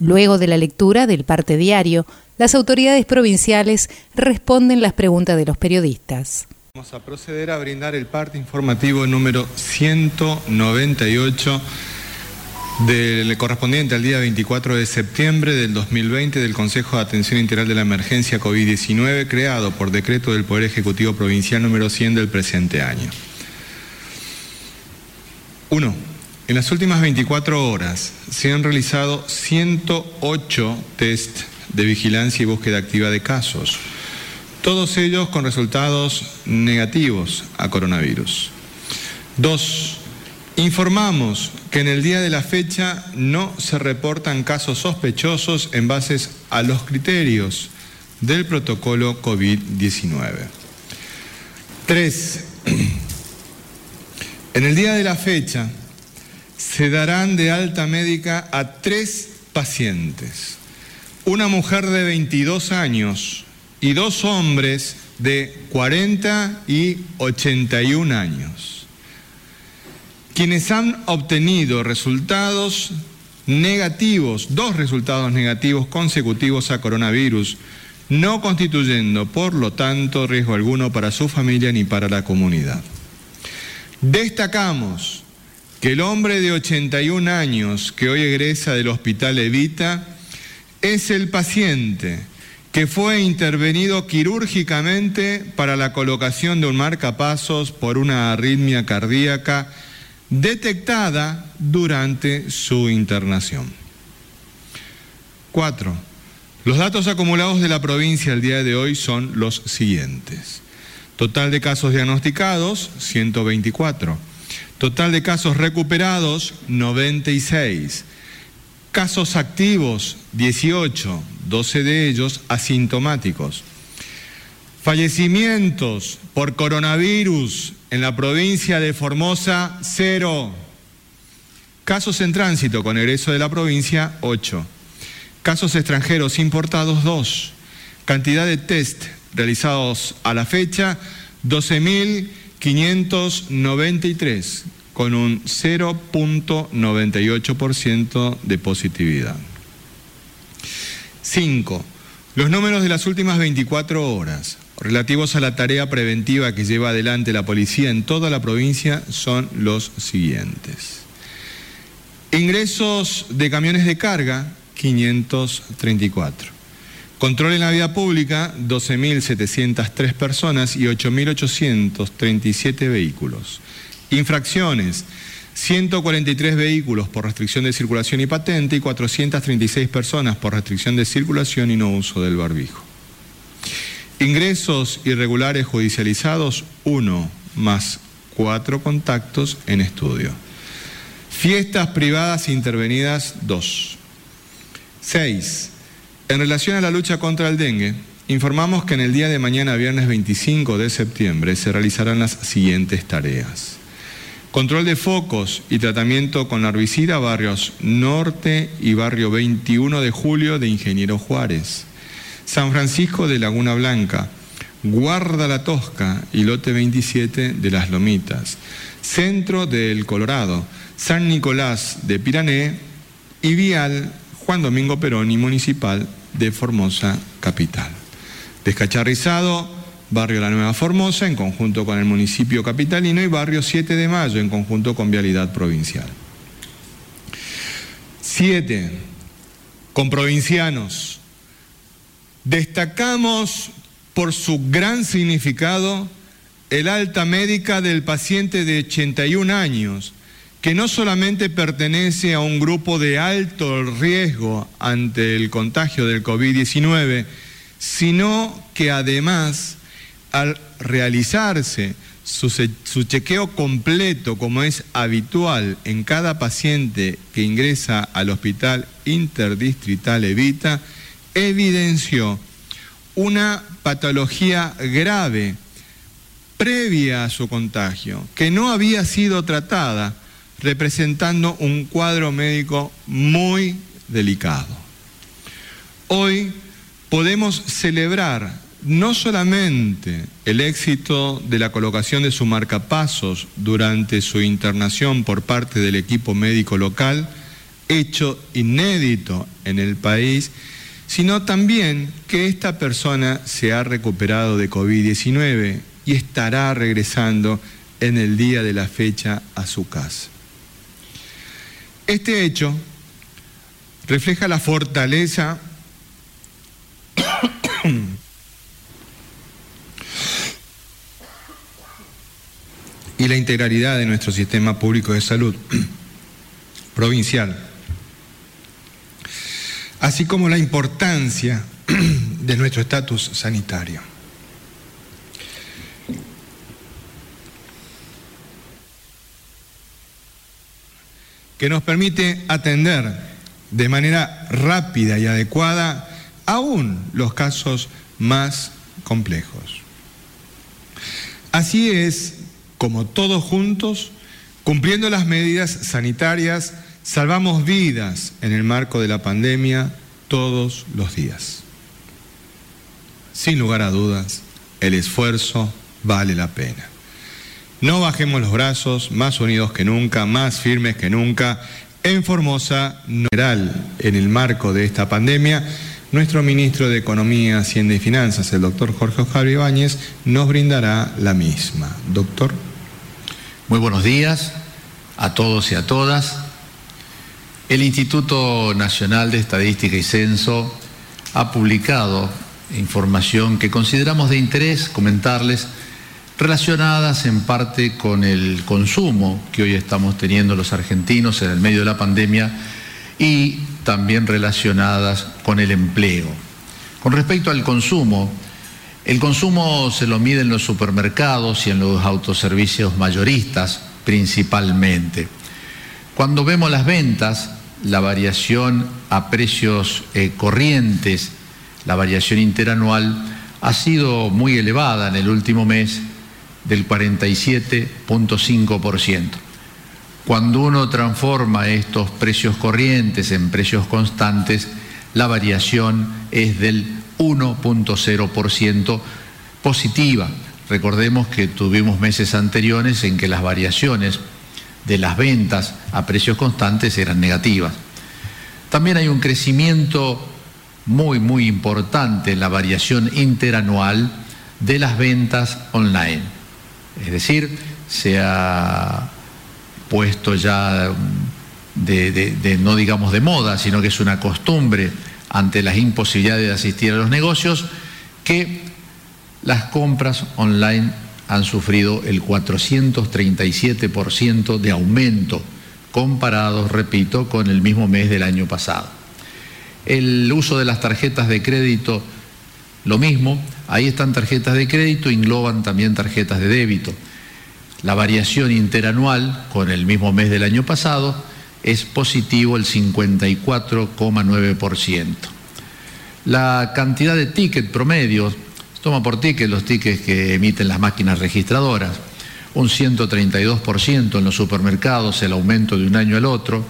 Luego de la lectura del parte diario, las autoridades provinciales responden las preguntas de los periodistas. Vamos a proceder a brindar el parte informativo número 198 del correspondiente al día 24 de septiembre del 2020 del Consejo de Atención Integral de la Emergencia COVID-19 creado por decreto del Poder Ejecutivo Provincial número 100 del presente año. 1. En las últimas 24 horas se han realizado 108 test de vigilancia y búsqueda activa de casos, todos ellos con resultados negativos a coronavirus. Dos, informamos que en el día de la fecha no se reportan casos sospechosos en base a los criterios del protocolo COVID-19. Tres, en el día de la fecha se darán de alta médica a tres pacientes una mujer de 22 años y dos hombres de 40 y 81 años, quienes han obtenido resultados negativos, dos resultados negativos consecutivos a coronavirus, no constituyendo, por lo tanto, riesgo alguno para su familia ni para la comunidad. Destacamos que el hombre de 81 años que hoy egresa del Hospital Evita es el paciente que fue intervenido quirúrgicamente para la colocación de un marcapasos por una arritmia cardíaca detectada durante su internación. 4. Los datos acumulados de la provincia el día de hoy son los siguientes. Total de casos diagnosticados, 124. Total de casos recuperados, 96. Casos activos, 18, 12 de ellos asintomáticos. Fallecimientos por coronavirus en la provincia de Formosa, 0. Casos en tránsito con egreso de la provincia, 8. Casos extranjeros importados, 2. Cantidad de test realizados a la fecha, 12.593 con un 0.98% de positividad. 5. Los números de las últimas 24 horas relativos a la tarea preventiva que lleva adelante la policía en toda la provincia son los siguientes. Ingresos de camiones de carga, 534. Control en la vía pública, 12.703 personas y 8.837 vehículos. Infracciones. 143 vehículos por restricción de circulación y patente y 436 personas por restricción de circulación y no uso del barbijo. Ingresos irregulares judicializados, 1 más 4 contactos en estudio. Fiestas privadas intervenidas, 2. 6. En relación a la lucha contra el dengue, informamos que en el día de mañana, viernes 25 de septiembre, se realizarán las siguientes tareas. Control de focos y tratamiento con herbicida barrios Norte y barrio 21 de Julio de Ingeniero Juárez. San Francisco de Laguna Blanca. Guarda la Tosca y lote 27 de Las Lomitas. Centro del Colorado. San Nicolás de Pirané y Vial Juan Domingo Perón y Municipal de Formosa Capital. Descacharrizado Barrio La Nueva Formosa en conjunto con el municipio capitalino y Barrio 7 de Mayo en conjunto con Vialidad Provincial. Siete, con provincianos. Destacamos por su gran significado el alta médica del paciente de 81 años, que no solamente pertenece a un grupo de alto riesgo ante el contagio del COVID-19, sino que además al realizarse su, chequeo completo, como es habitual en cada paciente que ingresa al hospital interdistrital Evita, evidenció una patología grave previa a su contagio, que no había sido tratada, representando un cuadro médico muy delicado. Hoy podemos celebrar no solamente el éxito de la colocación de su marcapasos durante su internación por parte del equipo médico local, hecho inédito en el país, sino también que esta persona se ha recuperado de COVID-19 y estará regresando en el día de la fecha a su casa. Este hecho refleja la fortaleza y la integralidad de nuestro sistema público de salud provincial, así como la importancia de nuestro estatus sanitario. Que nos permite atender de manera rápida y adecuada aún los casos más complejos. Así es como todos juntos, cumpliendo las medidas sanitarias, salvamos vidas en el marco de la pandemia todos los días. Sin lugar a dudas, el esfuerzo vale la pena. No bajemos los brazos, más unidos que nunca, más firmes que nunca. En Formosa, en el marco de esta pandemia, nuestro ministro de Economía, Hacienda y Finanzas, el doctor Jorge Javier Ibáñez, nos brindará la misma. Doctor. Muy buenos días a todos y a todas. El Instituto Nacional de Estadística y Censo ha publicado información que consideramos de interés comentarles relacionadas en parte con el consumo que hoy estamos teniendo los argentinos en el medio de la pandemia y también relacionadas con el empleo. Con respecto al consumo, el consumo se lo mide en los supermercados y en los autoservicios mayoristas principalmente. Cuando vemos las ventas, la variación a precios eh, corrientes, la variación interanual, ha sido muy elevada en el último mes del 47.5%. Cuando uno transforma estos precios corrientes en precios constantes, la variación es del 1.0% positiva. Recordemos que tuvimos meses anteriores en que las variaciones de las ventas a precios constantes eran negativas. También hay un crecimiento muy, muy importante en la variación interanual de las ventas online. Es decir, se ha puesto ya de, no digamos de moda, sino que es una costumbre ante las imposibilidades de asistir a los negocios, que las compras online han sufrido el 437% de aumento comparado, repito, con el mismo mes del año pasado. El uso de las tarjetas de crédito, lo mismo, ahí están tarjetas de crédito, engloban también tarjetas de débito. La variación interanual con el mismo mes del año pasado es positivo el 54,9%. La cantidad de tickets promedio, toma por ticket los tickets que emiten las máquinas registradoras, un 132% en los supermercados, el aumento de un año al otro,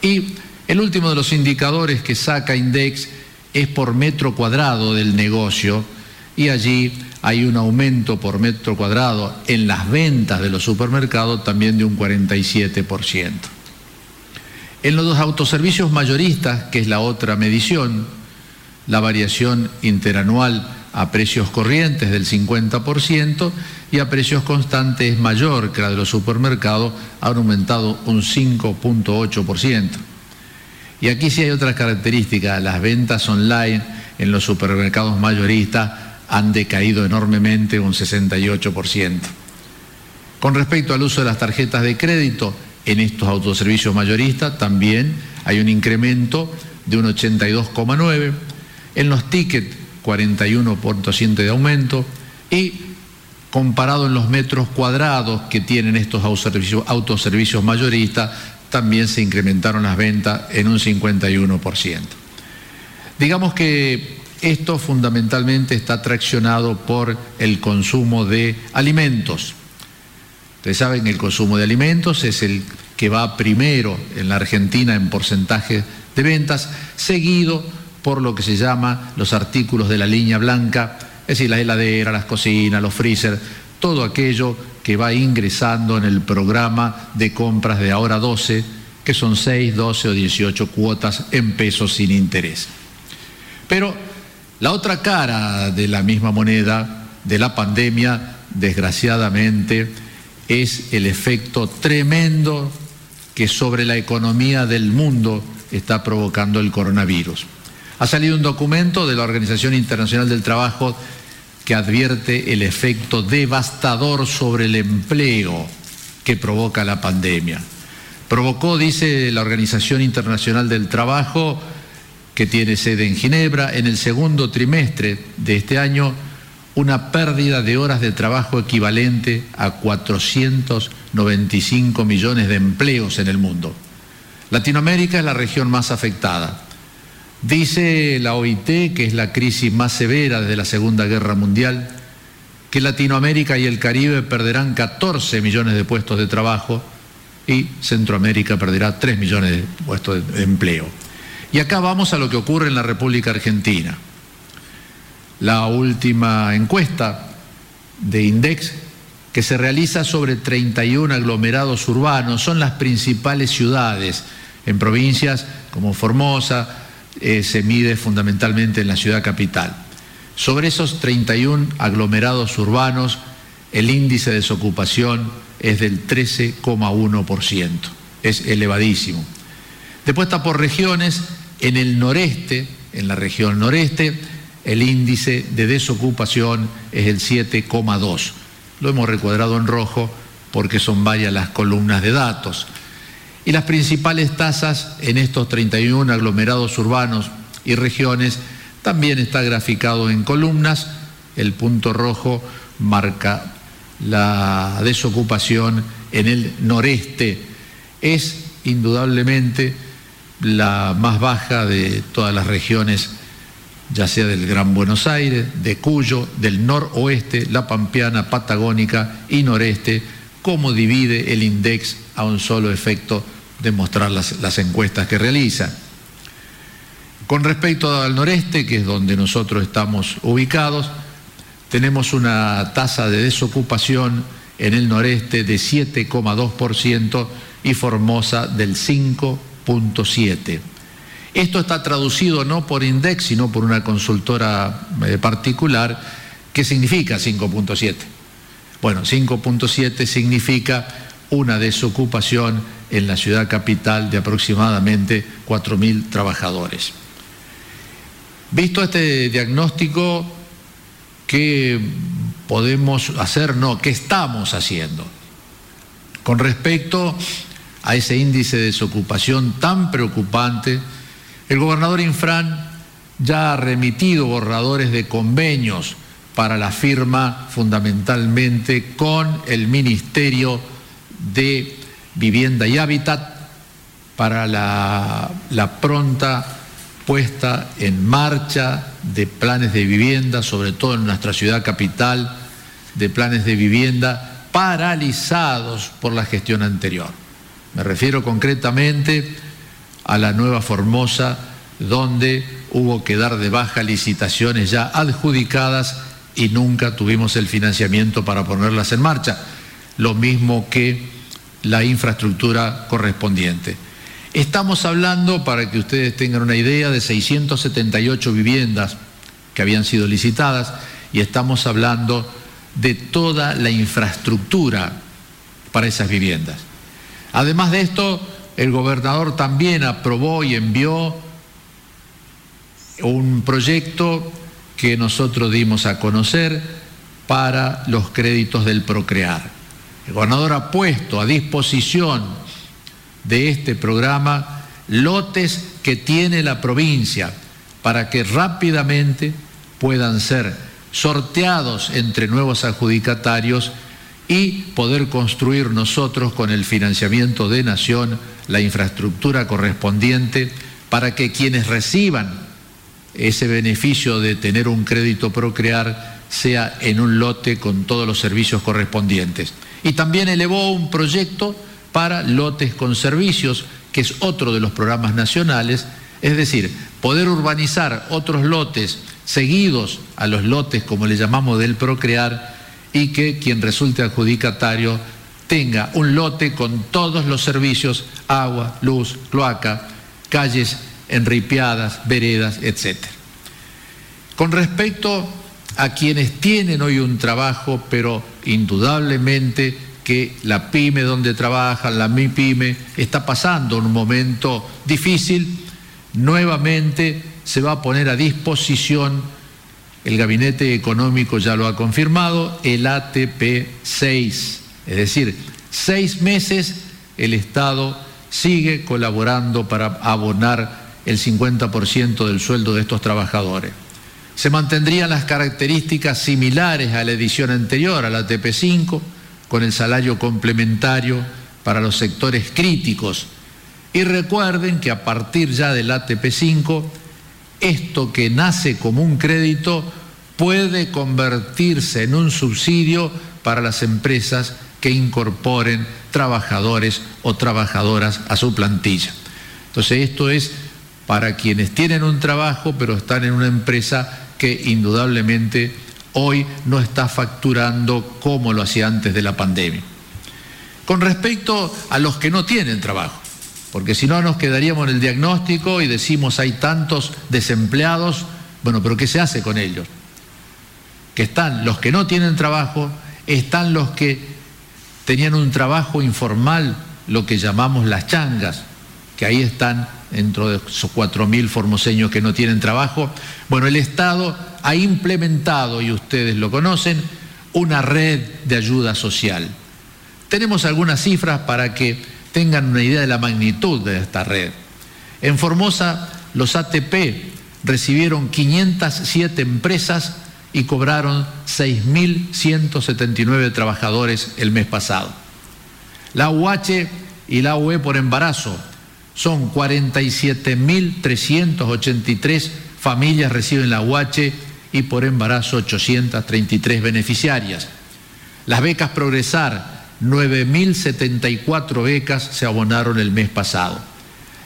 y el último de los indicadores que saca Index es por metro cuadrado del negocio, y allí hay un aumento por metro cuadrado en las ventas de los supermercados también de un 47%. En los dos autoservicios mayoristas, que es la otra medición, la variación interanual a precios corrientes del 50% y a precios constantes es mayor que la de los supermercados, ha aumentado un 5.8%. Y aquí sí hay otras características, las ventas online en los supermercados mayoristas han decaído enormemente un 68%. Con respecto al uso de las tarjetas de crédito, en estos autoservicios mayoristas también hay un incremento de un 82,9%, en los tickets 41% de aumento. Y comparado en los metros cuadrados que tienen estos autoservicios, autoservicios mayoristas, también se incrementaron las ventas en un 51%. Digamos que Esto fundamentalmente está traccionado por el consumo de alimentos. Ustedes saben que el consumo de alimentos es el que va primero en la Argentina en porcentaje de ventas, seguido por lo que se llama los artículos de la línea blanca, es decir, la heladera, las cocinas, los freezer, todo aquello que va ingresando en el programa de compras de ahora 12, que son 6, 12 o 18 cuotas en pesos sin interés. Pero la otra cara de la misma moneda de la pandemia, desgraciadamente, es el efecto tremendo que sobre la economía del mundo está provocando el coronavirus. Ha salido un documento de la Organización Internacional del Trabajo que advierte el efecto devastador sobre el empleo que provoca la pandemia. Provocó, dice la Organización Internacional del Trabajo, que tiene sede en Ginebra, en el segundo trimestre de este año una pérdida de horas de trabajo equivalente a 495 millones de empleos en el mundo. Latinoamérica es la región más afectada. Dice la OIT, que es la crisis más severa desde la Segunda Guerra Mundial, que Latinoamérica y el Caribe perderán 14 millones de puestos de trabajo y Centroamérica perderá 3 millones de puestos de empleo. Y acá vamos a lo que ocurre en la República Argentina. La última encuesta de Index que se realiza sobre 31 aglomerados urbanos, son las principales ciudades. En provincias como Formosa eh, se mide fundamentalmente en la ciudad capital. Sobre esos 31 aglomerados urbanos, el índice de desocupación es del 13,1%. Es elevadísimo. Después está por regiones, en el noreste, en la región noreste, el índice de desocupación es el 7,2. Lo hemos recuadrado en rojo porque son varias las columnas de datos. Y las principales tasas en estos 31 aglomerados urbanos y regiones también está graficado en columnas. El punto rojo marca la desocupación en el noreste. Es indudablemente la más baja de todas las regiones, ya sea del Gran Buenos Aires, de Cuyo, del noroeste, la Pampeana, Patagónica y noreste, como divide el INDEX a un solo efecto de mostrar las, las encuestas que realiza. Con respecto al noreste, que es donde nosotros estamos ubicados, tenemos una tasa de desocupación en el noreste de 7,2% y Formosa del 5,7%. Esto está traducido no por Index, sino por una consultora eh, particular. ¿Qué significa 5.7? Bueno, 5.7 significa una desocupación en la ciudad capital de aproximadamente 4.000 trabajadores. Visto este diagnóstico, ¿qué podemos hacer? No, ¿qué estamos haciendo? Con respecto a ese índice de desocupación tan preocupante, el gobernador Infran ya ha remitido borradores de convenios para la firma fundamentalmente con el Ministerio de Vivienda y Hábitat para la, pronta puesta en marcha de planes de vivienda, sobre todo en nuestra ciudad capital, de planes de vivienda paralizados por la gestión anterior. Me refiero concretamente a la nueva Formosa, donde hubo que dar de baja licitaciones ya adjudicadas y nunca tuvimos el financiamiento para ponerlas en marcha, lo mismo que la infraestructura correspondiente. Estamos hablando, para que ustedes tengan una idea, de 678 viviendas que habían sido licitadas y estamos hablando de toda la infraestructura para esas viviendas. Además de esto, el gobernador también aprobó y envió un proyecto que nosotros dimos a conocer para los créditos del Procrear. El gobernador ha puesto a disposición de este programa lotes que tiene la provincia para que rápidamente puedan ser sorteados entre nuevos adjudicatarios y poder construir nosotros con el financiamiento de Nación la infraestructura correspondiente para que quienes reciban ese beneficio de tener un crédito procrear sea en un lote con todos los servicios correspondientes. Y también elevó un proyecto para lotes con servicios, que es otro de los programas nacionales, es decir, poder urbanizar otros lotes seguidos a los lotes, como le llamamos, del procrear, y que quien resulte adjudicatario tenga un lote con todos los servicios, agua, luz, cloaca, calles enripiadas, veredas, etc. Con respecto a quienes tienen hoy un trabajo, pero indudablemente que la pyme donde trabajan, la MIPYME, está pasando un momento difícil, nuevamente se va a poner a disposición, el Gabinete Económico ya lo ha confirmado, el ATP 6, es decir, seis meses el Estado sigue colaborando para abonar el 50% del sueldo de estos trabajadores. Se mantendrían las características similares a la edición anterior, a la TP5, con el salario complementario para los sectores críticos. Y recuerden que a partir ya del ATP5, esto que nace como un crédito puede convertirse en un subsidio para las empresas que incorporen trabajadores o trabajadoras a su plantilla. Entonces esto es para quienes tienen un trabajo pero están en una empresa que indudablemente hoy no está facturando como lo hacía antes de la pandemia. Con respecto a los que no tienen trabajo, porque si no nos quedaríamos en el diagnóstico y decimos hay tantos desempleados, bueno, pero ¿qué se hace con ellos? Que están los que no tienen trabajo, están los que tenían un trabajo informal, lo que llamamos las changas, que ahí están dentro de esos 4.000 formoseños que no tienen trabajo. Bueno, el Estado ha implementado, y ustedes lo conocen, una red de ayuda social. Tenemos algunas cifras para que tengan una idea de la magnitud de esta red. En Formosa, los ATP recibieron 507 empresas y cobraron 6.179 trabajadores el mes pasado. La UH y la UE por embarazo son 47.383 familias reciben la UH y por embarazo 833 beneficiarias. Las becas Progresar, 9.074 becas se abonaron el mes pasado.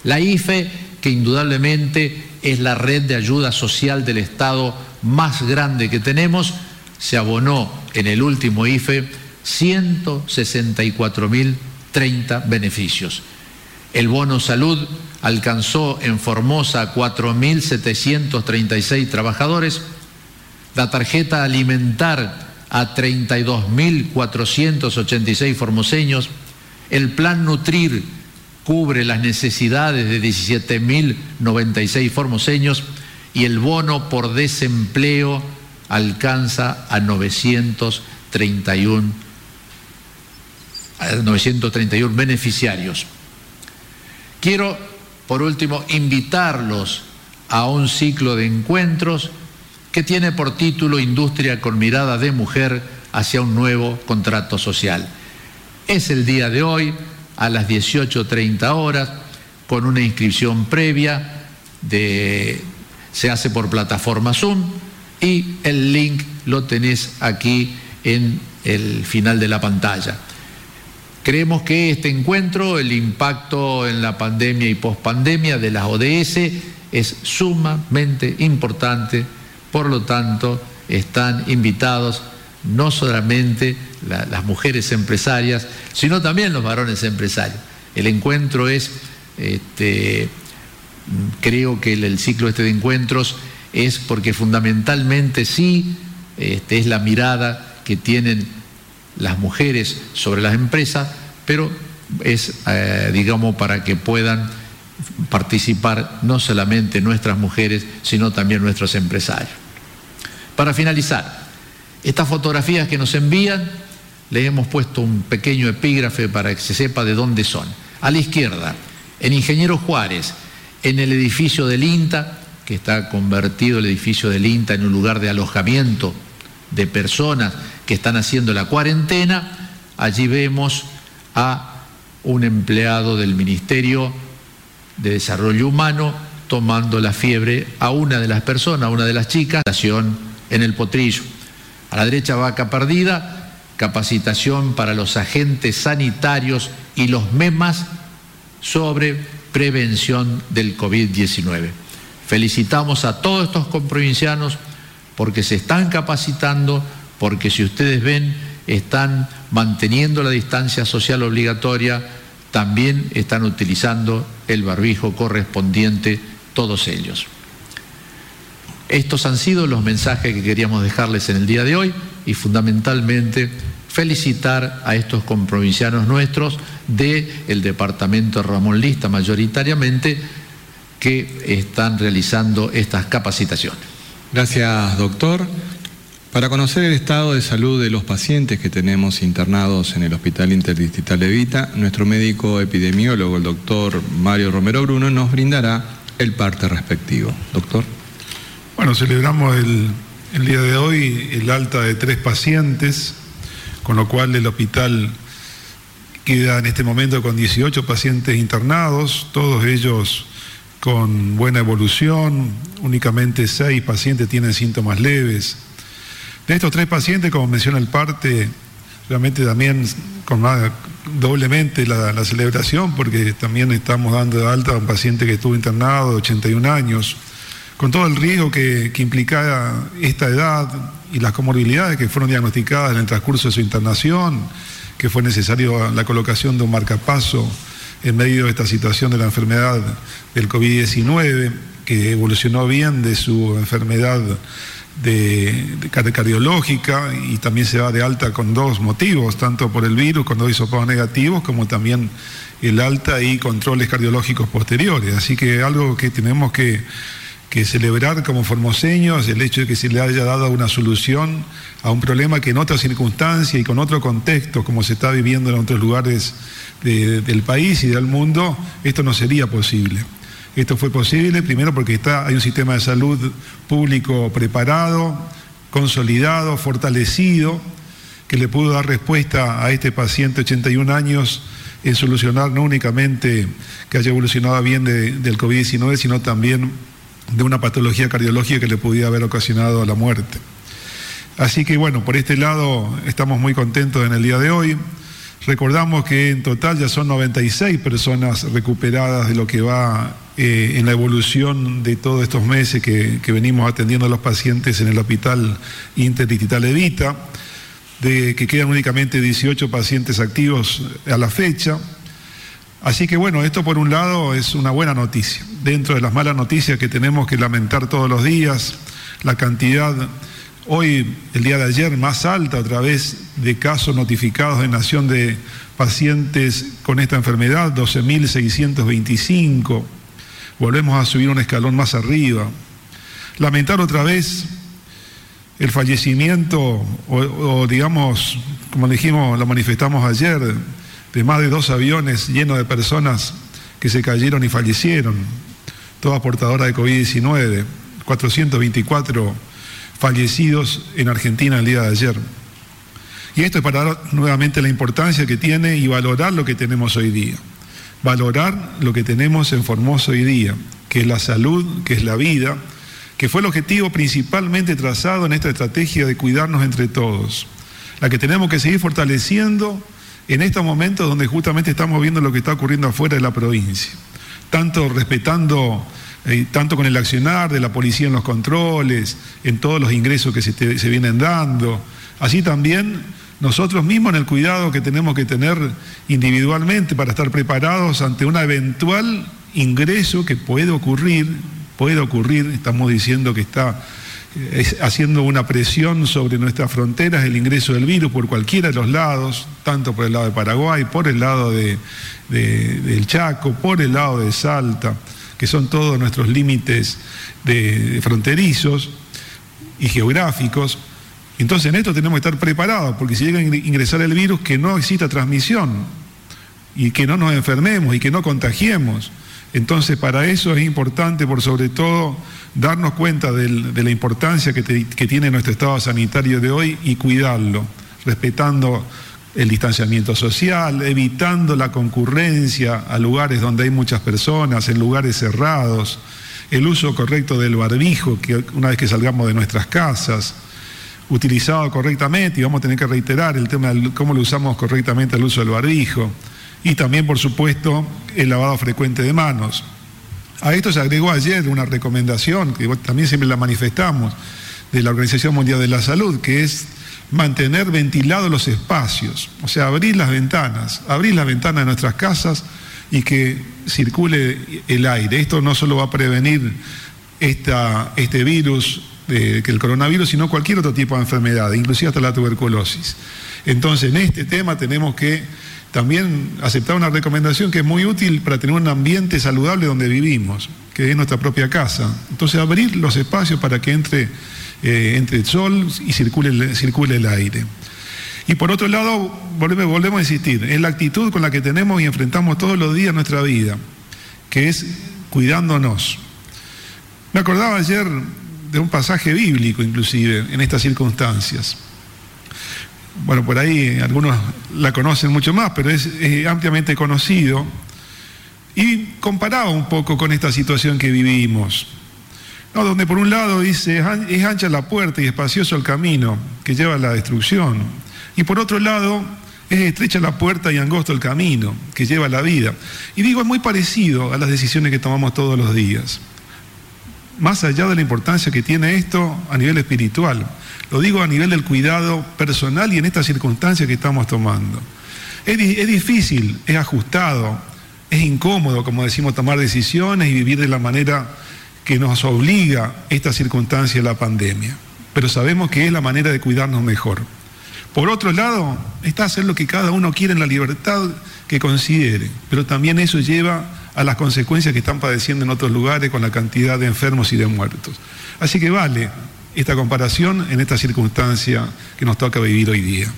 La IFE, que indudablemente es la red de ayuda social del Estado más grande que tenemos, se abonó en el último IFE 164.030 beneficios. El bono salud alcanzó en Formosa 4.736 trabajadores, la tarjeta alimentar a 32.486 formoseños, el plan Nutrir cubre las necesidades de 17.096 formoseños. Y el bono por desempleo alcanza a 931, a 931 beneficiarios. Quiero, por último, invitarlos a un ciclo de encuentros que tiene por título Industria con mirada de mujer hacia un nuevo contrato social. Es el día de hoy a las 18.30 horas con una inscripción previa se hace por plataforma Zoom y el link lo tenés aquí en el final de la pantalla. Creemos que este encuentro, el impacto en la pandemia y pospandemia de las ODS es sumamente importante, por lo tanto están invitados no solamente las mujeres empresarias, sino también los varones empresarios. El encuentro es, este, creo que el, ciclo este de encuentros es porque fundamentalmente sí este, es la mirada que tienen las mujeres sobre las empresas, pero es, eh, digamos, para que puedan participar no solamente nuestras mujeres, sino también nuestros empresarios. Para finalizar, estas fotografías que nos envían, le hemos puesto un pequeño epígrafe para que se sepa de dónde son. A la izquierda, en Ingeniero Juárez, en el edificio del INTA, que está convertido el edificio del INTA en un lugar de alojamiento de personas que están haciendo la cuarentena, allí vemos a un empleado del Ministerio de Desarrollo Humano tomando la fiebre a una de las personas, a una de las chicas, en el potrillo. A la derecha vaca perdida, capacitación para los agentes sanitarios y los MEMAS sobre prevención del COVID-19. Felicitamos a todos estos comprovincianos porque se están capacitando, porque si ustedes ven, están manteniendo la distancia social obligatoria, también están utilizando el barbijo correspondiente, todos ellos. Estos han sido los mensajes que queríamos dejarles en el día de hoy y fundamentalmente felicitar a estos comprovincianos nuestros del departamento Ramón Lista mayoritariamente que están realizando estas capacitaciones. Gracias, doctor. Para conocer el estado de salud de los pacientes que tenemos internados en el Hospital Interdistrital de Vita, nuestro médico epidemiólogo, el doctor Mario Romero Bruno, nos brindará el parte respectivo. Doctor. Bueno, celebramos el, el día de hoy el alta de tres pacientes, con lo cual el hospital queda en este momento con 18 pacientes internados, todos ellos con buena evolución, únicamente seis pacientes tienen síntomas leves. De estos tres pacientes, como menciona el parte, realmente también con doblemente la, celebración, porque también estamos dando de alta a un paciente que estuvo internado de 81 años, con todo el riesgo que, que implicaba esta edad y las comorbilidades que fueron diagnosticadas en el transcurso de su internación, que fue necesario la colocación de un marcapaso en medio de esta situación de la enfermedad del COVID-19, que evolucionó bien de su enfermedad de, cardiológica y también se va de alta con dos motivos, tanto por el virus con dos hisopados negativos como también el alta y controles cardiológicos posteriores. Así que algo que tenemos que, que celebrar como formoseños, el hecho de que se le haya dado una solución a un problema que en otras circunstancias y con otro contexto, como se está viviendo en otros lugares del país y del mundo, esto no sería posible. Esto fue posible primero porque está, hay un sistema de salud público preparado, consolidado, fortalecido, que le pudo dar respuesta a este paciente 81 años en solucionar no únicamente que haya evolucionado bien del COVID-19, sino también de una patología cardiológica que le pudiera haber ocasionado la muerte. Así que bueno, por este lado estamos muy contentos en el día de hoy. Recordamos que en total ya son 96 personas recuperadas de lo que va eh, en la evolución de todos estos meses que, venimos atendiendo a los pacientes en el Hospital Interdistrital Evita, de que quedan únicamente 18 pacientes activos a la fecha. Así que bueno, esto por un lado es una buena noticia. Dentro de las malas noticias que tenemos que lamentar todos los días, la cantidad hoy, el día de ayer, más alta a través de casos notificados en Nación de pacientes con esta enfermedad, 12.625. Volvemos a subir un escalón más arriba. Lamentar otra vez el fallecimiento, o, digamos, como dijimos, lo manifestamos ayer, de más de dos aviones llenos de personas que se cayeron y fallecieron, todas portadoras de COVID-19, 424 fallecidos en Argentina el día de ayer. Y esto es para dar nuevamente la importancia que tiene y valorar lo que tenemos hoy día. Valorar lo que tenemos en Formosa hoy día, que es la salud, que es la vida, que fue el objetivo principalmente trazado en esta estrategia de cuidarnos entre todos. La que tenemos que seguir fortaleciendo en estos momentos donde justamente estamos viendo lo que está ocurriendo afuera de la provincia. Tanto respetando eh, tanto con el accionar de la policía en los controles, en todos los ingresos que se, se vienen dando, así también nosotros mismos en el cuidado que tenemos que tener individualmente para estar preparados ante un eventual ingreso que puede ocurrir, puede ocurrir, estamos diciendo que está eh, haciendo una presión sobre nuestras fronteras el ingreso del virus por cualquiera de los lados, tanto por el lado de Paraguay, por el lado de, del Chaco, por el lado de Salta que son todos nuestros límites de, fronterizos y geográficos. Entonces en esto tenemos que estar preparados, porque si llega a ingresar el virus, que no exista transmisión y que no nos enfermemos y que no contagiemos. Entonces para eso es importante, por sobre todo, darnos cuenta de la importancia que, que tiene nuestro estado sanitario de hoy y cuidarlo, respetando el distanciamiento social, evitando la concurrencia a lugares donde hay muchas personas, en lugares cerrados, el uso correcto del barbijo, que una vez que salgamos de nuestras casas, utilizado correctamente, y vamos a tener que reiterar el tema de cómo lo usamos correctamente el uso del barbijo, y también, por supuesto, el lavado frecuente de manos. A esto se agregó ayer una recomendación, que también siempre la manifestamos, de la Organización Mundial de la Salud, que es mantener ventilados los espacios, o sea, abrir las ventanas, abrir las ventanas de nuestras casas y que circule el aire. Esto no solo va a prevenir esta, este virus, que el coronavirus, sino cualquier otro tipo de enfermedad, inclusive hasta la tuberculosis. Entonces, en este tema tenemos que también aceptar una recomendación que es muy útil para tener un ambiente saludable donde vivimos, que es nuestra propia casa. Entonces, abrir los espacios para que entre eh, entre el sol y circule, circule el aire. Y por otro lado, volvemos, volvemos a insistir, es la actitud con la que tenemos y enfrentamos todos los días nuestra vida, que es cuidándonos. Me acordaba ayer de un pasaje bíblico inclusive en estas circunstancias. Bueno, por ahí algunos la conocen mucho más, pero es, ampliamente conocido. Y comparaba un poco con esta situación que vivimos. No, donde por un lado dice, es ancha la puerta y espacioso el camino que lleva a la destrucción. Y por otro lado, es estrecha la puerta y angosto el camino que lleva a la vida. Y digo, es muy parecido a las decisiones que tomamos todos los días. Más allá de la importancia que tiene esto a nivel espiritual, lo digo a nivel del cuidado personal y en estas circunstancias que estamos tomando. Es, difícil, es ajustado, es incómodo, como decimos, tomar decisiones y vivir de la manera que nos obliga esta circunstancia de la pandemia, pero sabemos que es la manera de cuidarnos mejor. Por otro lado, está hacer lo que cada uno quiere en la libertad que considere, pero también eso lleva a las consecuencias que están padeciendo en otros lugares con la cantidad de enfermos y de muertos. Así que vale esta comparación en esta circunstancia que nos toca vivir hoy día.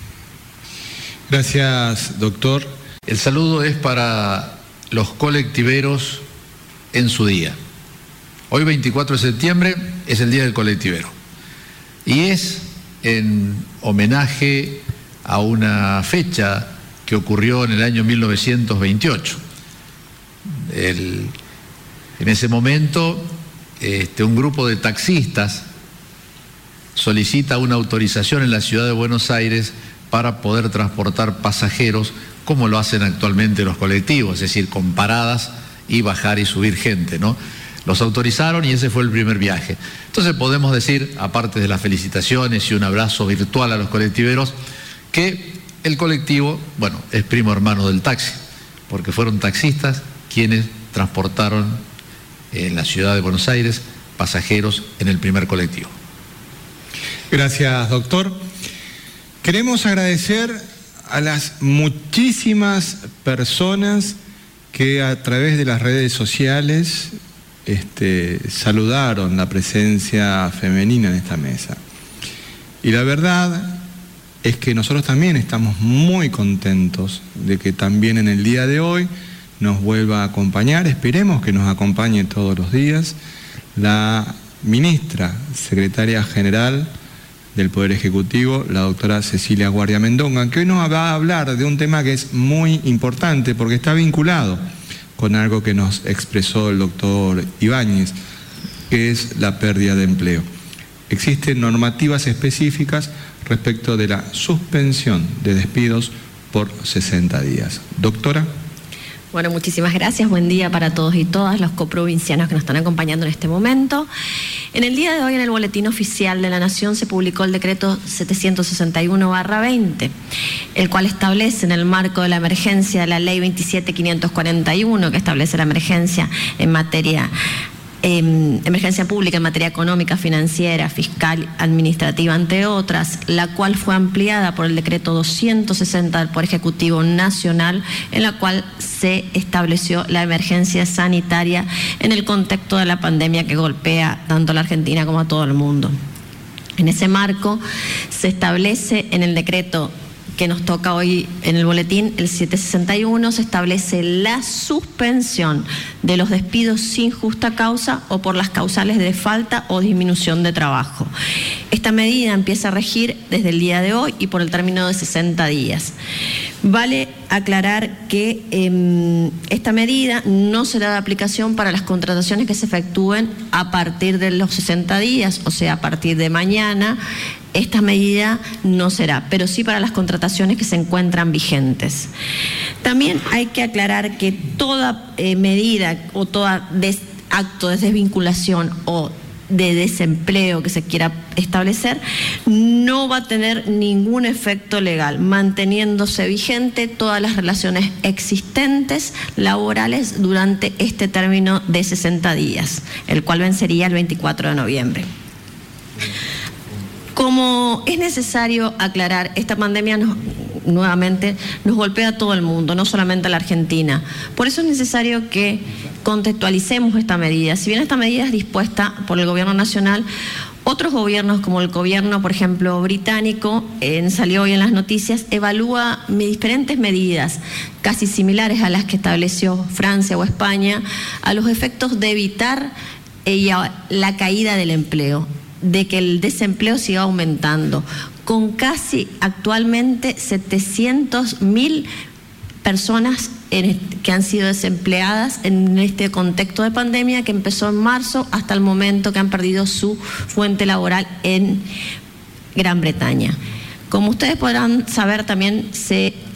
Gracias, doctor. El saludo es para los colectiveros en su día. Hoy 24 de septiembre es el Día del Colectivero y es en homenaje a una fecha que ocurrió en el año 1928. En ese momento, este, un grupo de taxistas solicita una autorización en la ciudad de Buenos Aires para poder transportar pasajeros como lo hacen actualmente los colectivos, es decir, con paradas y bajar y subir gente, ¿no? Los autorizaron y ese fue el primer viaje. Entonces podemos decir, aparte de las felicitaciones y un abrazo virtual a los colectiveros, que el colectivo, bueno, es primo hermano del taxi, porque fueron taxistas quienes transportaron en la ciudad de Buenos Aires pasajeros en el primer colectivo. Gracias, doctor. Queremos agradecer a las muchísimas personas que a través de las redes sociales este, saludaron la presencia femenina en esta mesa. Y la verdad es que nosotros también estamos muy contentos de que también en el día de hoy nos vuelva a acompañar, esperemos que nos acompañe todos los días, la ministra, secretaria general del Poder Ejecutivo, la doctora Cecilia Guardia Mendonga, que hoy nos va a hablar de un tema que es muy importante porque está vinculado con algo que nos expresó el doctor Ibáñez, que es la pérdida de empleo. Existen normativas específicas respecto de la suspensión de despidos por 60 días. Doctora. Bueno, muchísimas gracias. Buen día para todos y todas los coprovincianos que nos están acompañando en este momento. En el día de hoy, en el Boletín Oficial de la Nación, se publicó el decreto 761-20, el cual establece en el marco de la emergencia la Ley 27541, que establece la emergencia en materia Em, emergencia pública en materia económica, financiera, fiscal, administrativa, entre otras, la cual fue ampliada por el decreto 260 del Poder Ejecutivo Nacional, en la cual se estableció la emergencia sanitaria en el contexto de la pandemia que golpea tanto a la Argentina como a todo el mundo. En ese marco se establece en el decreto que nos toca hoy en el boletín, el 761, se establece la suspensión de los despidos sin justa causa o por las causales de falta o disminución de trabajo. Esta medida empieza a regir desde el día de hoy y por el término de 60 días. Vale aclarar que eh, esta medida no será de aplicación para las contrataciones que se efectúen a partir de los 60 días, o sea, a partir de mañana. Esta medida no será, pero sí para las contrataciones que se encuentran vigentes. También hay que aclarar que toda eh, medida o todo acto de desvinculación o de desempleo que se quiera establecer no va a tener ningún efecto legal, manteniéndose vigente todas las relaciones existentes laborales durante este término de 60 días, el cual vencería el 24 de noviembre. Como es necesario aclarar, esta pandemia nuevamente nos golpea a todo el mundo, no solamente a la Argentina. Por eso es necesario que contextualicemos esta medida. Si bien esta medida es dispuesta por el Gobierno Nacional, otros gobiernos, como el gobierno, por ejemplo, británico, salió hoy en las noticias, evalúa diferentes medidas, casi similares a las que estableció Francia o España, a los efectos de evitar eh, la caída del empleo de que el desempleo siga aumentando, con casi actualmente 700 mil personas que han sido desempleadas en este contexto de pandemia que empezó en marzo hasta el momento que han perdido su fuente laboral en Gran Bretaña. Como ustedes podrán saber también,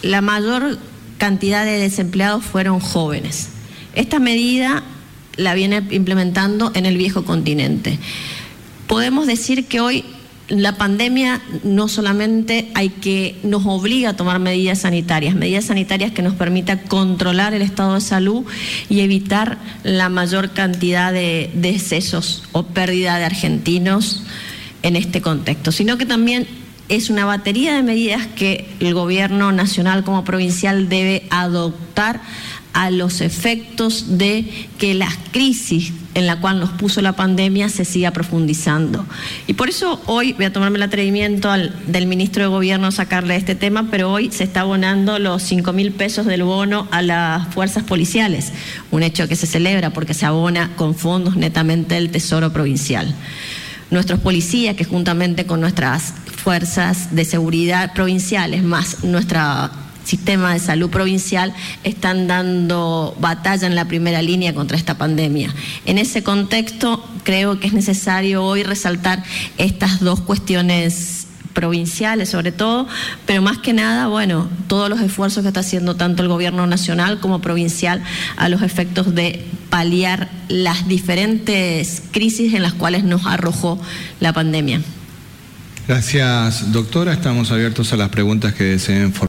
la mayor cantidad de desempleados fueron jóvenes. Esta medida la viene implementando en el viejo continente podemos decir que hoy la pandemia no solamente hay que nos obliga a tomar medidas sanitarias, medidas sanitarias que nos permitan controlar el estado de salud y evitar la mayor cantidad de decesos o pérdida de argentinos en este contexto, sino que también es una batería de medidas que el gobierno nacional como provincial debe adoptar a los efectos de que la crisis en la cual nos puso la pandemia se siga profundizando. Y por eso hoy voy a tomarme el atrevimiento del ministro de Gobierno a sacarle este tema, pero hoy se está abonando los 5 mil pesos del bono a las fuerzas policiales, un hecho que se celebra porque se abona con fondos netamente del Tesoro Provincial. Nuestros policías, que juntamente con nuestras fuerzas de seguridad provinciales, más nuestra sistema de salud provincial están dando batalla en la primera línea contra esta pandemia. En ese contexto, creo que es necesario hoy resaltar estas dos cuestiones provinciales sobre todo, pero más que nada, bueno, todos los esfuerzos que está haciendo tanto el gobierno nacional como provincial a los efectos de paliar las diferentes crisis en las cuales nos arrojó la pandemia. Gracias, doctora. Estamos abiertos a las preguntas que deseen formar.